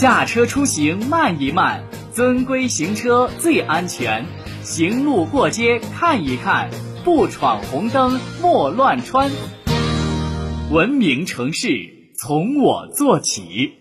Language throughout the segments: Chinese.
驾车出行慢一慢，遵规行车最安全。行路过街看一看，不闯红灯莫乱穿。文明城市从我做起。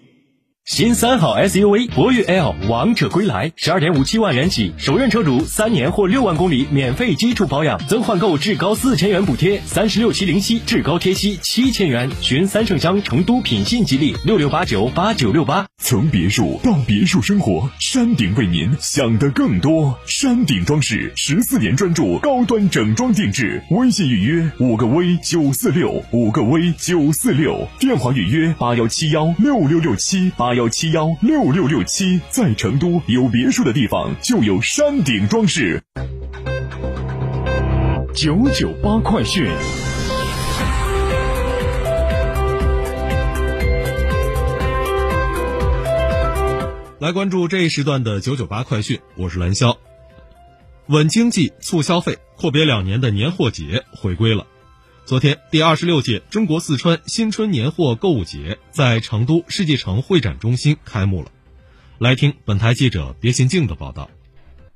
新三好 SUV 博越 L 王者归来，十二点五七万元起，首任车主三年或六万公里免费基础保养，增换购至高四千元补贴，三十六期零息，至高贴息七千元。寻三圣乡成都品信吉利六六八九八九六八。从别墅到别墅生活，山顶为您想的更多。山顶装饰十四年专注高端整装定制，微信预约五个 V 九四六五个 V 九四六，电话预约八幺七幺六六六七八幺七幺六六六七。在成都有别墅的地方就有山顶装饰。九九八快讯。来关注这一时段的九九八快讯，我是蓝霄。稳经济、促消费，阔别两年的年货节回归了。昨天，第二十六届中国四川新春年货购物节在成都世纪城会展中心开幕了。来听本台记者别心静的报道。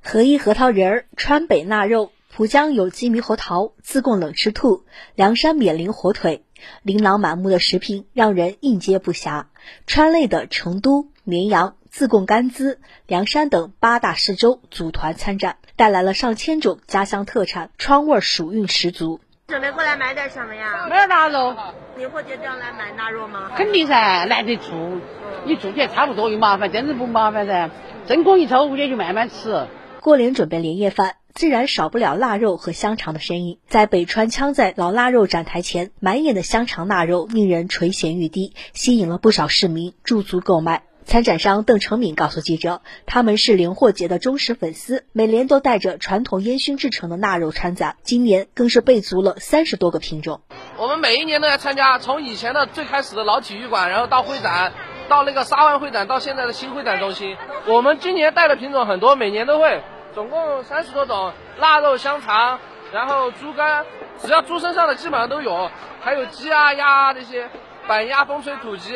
合一核桃仁儿、川北腊肉、浦江有机猕猴桃、自贡冷吃兔、凉山冕鳞火腿，琳琅满目的食品让人应接不暇。川内的成都、绵阳、自贡甘孜、凉山等八大市州组团参展，带来了上千种家乡特产，川味儿、蜀韵十足。准备过来买点什么呀？买点腊肉。你货节这样来买腊肉吗？肯定噻，难得做，你做起来差不多又麻烦，真是不麻烦噻。真空一抽，回去就慢慢吃。过年准备年夜饭，自然少不了腊肉和香肠的身影。在北川羌寨老腊肉展台前，满眼的香肠腊肉令人垂涎欲滴，吸引了不少市民驻足购买。参展商邓成敏告诉记者，他们是零货节的忠实粉丝，每年都带着传统烟熏制成的腊肉参展，今年更是备足了三十多个品种。我们每一年都要参加，从以前的最开始的老体育馆，然后到会展，到那个沙湾会展，到现在的新会展中心。我们今年带的品种很多，每年都会，总共三十多种腊肉、香肠，然后猪肝，只要猪身上的基本上都有，还有鸡啊、鸭啊这些，板鸭、风吹土鸡。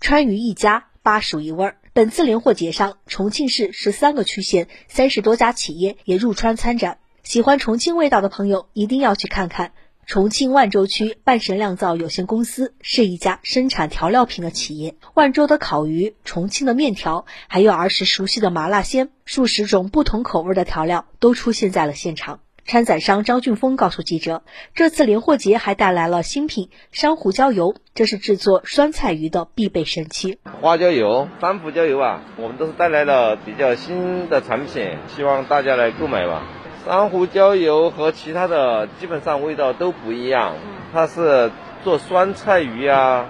川渝一家。巴蜀一味儿。本次年货节上，重庆市十三个区县三十多家企业也入川参展。喜欢重庆味道的朋友一定要去看看。重庆万州区半神酿造有限公司是一家生产调料品的企业。万州的烤鱼、重庆的面条，还有儿时熟悉的麻辣鲜，数十种不同口味的调料都出现在了现场。参展商张俊峰告诉记者，这次年货节还带来了新品珊瑚椒油，这是制作酸菜鱼的必备神器。花椒油、珊瑚椒油啊，我们都是带来了比较新的产品，希望大家来购买吧。珊瑚椒油和其他的基本上味道都不一样，它是做酸菜鱼呀、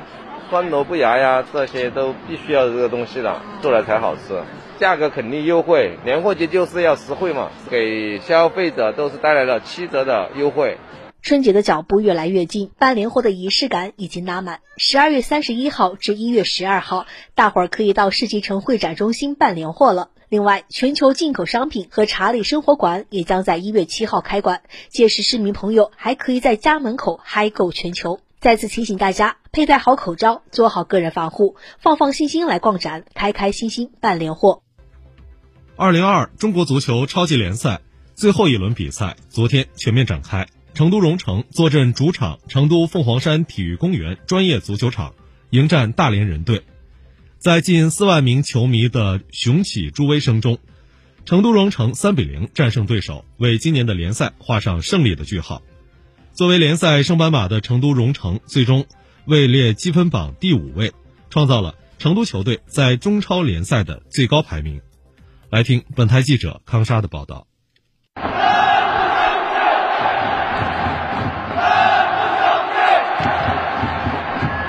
酸萝卜芽呀，这些都必须要这个东西的，做了才好吃。价格肯定优惠，年货节就是要实惠嘛，给消费者都是带来了七折的优惠。春节的脚步越来越近，办年货的仪式感已经拉满。十二月三十一号至一月十二号，大伙儿可以到世纪城会展中心办年货了。另外，全球进口商品和查理生活馆也将在一月七号开馆，届时市民朋友还可以在家门口嗨购全球。再次提醒大家，佩戴好口罩，做好个人防护，放放心心来逛展，开开心心办年货。二零二二中国足球超级联赛最后一轮比赛昨天全面展开，成都蓉城坐镇主场成都凤凰山体育公园专业足球场，迎战大连人队。在近四万名球迷的雄起助威声中，成都蓉城三比零战胜对手，为今年的联赛画上胜利的句号。作为联赛升班马的成都蓉城，最终位列积分榜第五位，创造了成都球队在中超联赛的最高排名。来听本台记者康莎的报道。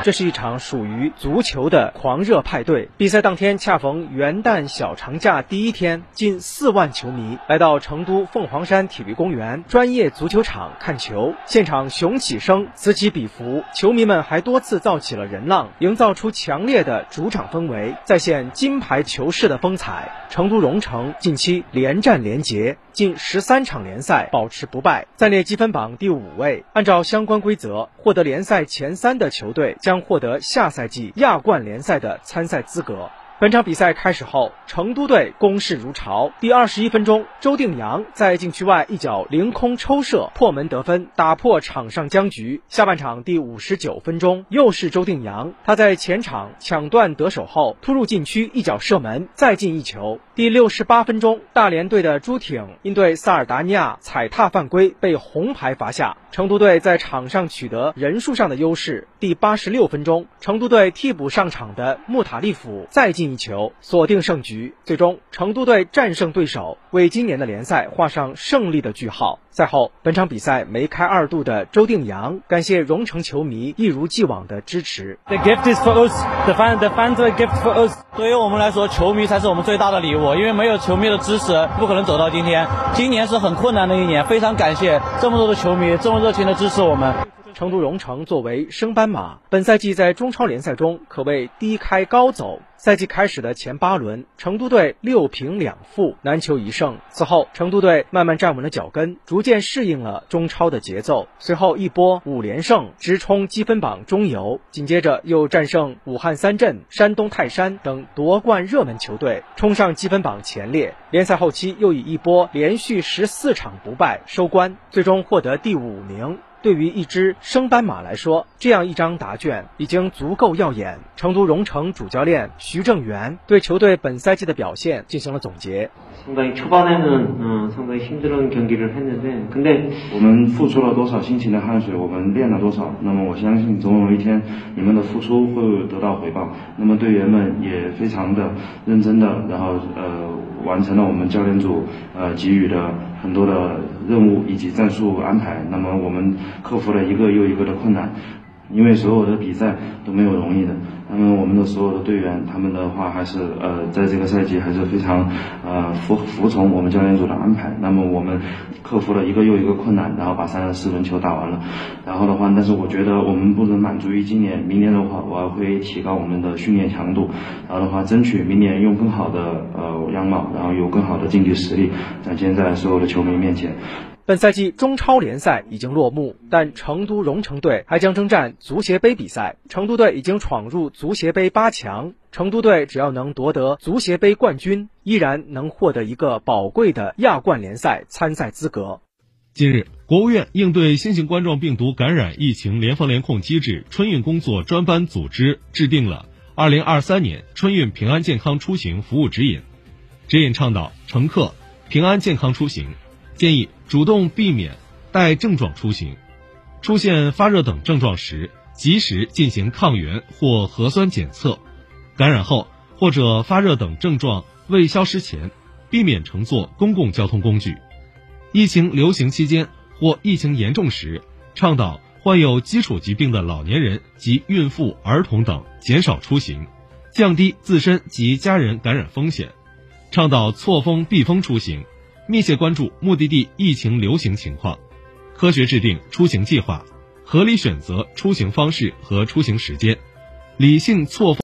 这是一场属于足球的狂热派对。比赛当天恰逢元旦小长假第一天，近四万球迷来到成都凤凰山体育公园专业足球场看球，现场雄起声此起彼伏，球迷们还多次造起了人浪，营造出强烈的主场氛围，再现金牌球市的风采。成都蓉城近期连战连捷，近十三场联赛保持不败，暂列积分榜第五位。按照相关规则，获得联赛前三的球队将获得下赛季亚冠联赛的参赛资格。本场比赛开始后，成都队攻势如潮。第二十一分钟，周定洋在禁区外一脚凌空抽射破门得分，打破场上僵局。下半场第五十九分钟，又是周定洋，他在前场抢断得手后突入禁区一脚射门，再进一球。第六十八分钟，大连队的朱挺因对萨尔达尼亚踩踏犯规被红牌罚下，成都队在场上取得人数上的优势。第八十六分钟，成都队替补上场的穆塔利甫再进。一球锁定胜局，最终成都队战胜对手，为今年的联赛画上胜利的句号。赛后，本场比赛梅开二度的周定洋感谢蓉城球迷一如既往的支持。The gift is for us, the fans, the fans are gift for us。对于我们来说，球迷才是我们最大的礼物，因为没有球迷的支持，不可能走到今天。今年是很困难的一年，非常感谢这么多的球迷这么热情的支持我们。成都蓉城作为升班马，本赛季在中超联赛中可谓低开高走。赛季开始的前八轮，成都队六平两负，难求一胜。此后，成都队慢慢站稳了脚跟，逐渐适应了中超的节奏。随后一波五连胜，直冲积分榜中游。紧接着又战胜武汉三镇、山东泰山等夺冠热门球队，冲上积分榜前列。联赛后期又以一波连续十四场不败收官，最终获得第五名。对于一只升班马来说这样一张答卷已经足够耀眼成都荣城主教练徐正源对球队本赛季的表现进行了总结。我们付出了多少辛勤的汗水我们练了多少那么我相信总有一天你们的付出会得到回报。那么队员们也非常的认真的然后呃完成了我们教练组呃给予的很多的任务以及战术安排。那么我们克服了一个又一个的困难。因为所有的比赛都没有容易的，那么我们的所有的队员，他们的话还是呃，在这个赛季还是非常呃服服从我们教练组的安排。那么我们克服了一个又一个困难，然后把三十四轮球打完了。然后的话，但是我觉得我们不能满足于今年，明年的话，我还会提高我们的训练强度，然后的话，争取明年用更好的呃样貌，然后有更好的竞技实力展现在所有的球迷面前。本赛季中超联赛已经落幕，但成都蓉城队还将征战足协杯比赛。成都队已经闯入足协杯八强，成都队只要能夺得足协杯冠军，依然能获得一个宝贵的亚冠联赛参赛资格。近日，国务院应对新型冠状病毒感染疫情联防联控机制春运工作专班组织制定了二零二三年春运平安健康出行服务指引，指引倡导乘客平安健康出行。建议主动避免带症状出行，出现发热等症状时，及时进行抗原或核酸检测。感染后或者发热等症状未消失前，避免乘坐公共交通工具。疫情流行期间或疫情严重时，倡导患有基础疾病的老年人及孕妇、儿童等减少出行，降低自身及家人感染风险。倡导错峰避风出行。密切关注目的地疫情流行情况，科学制定出行计划，合理选择出行方式和出行时间，理性错峰。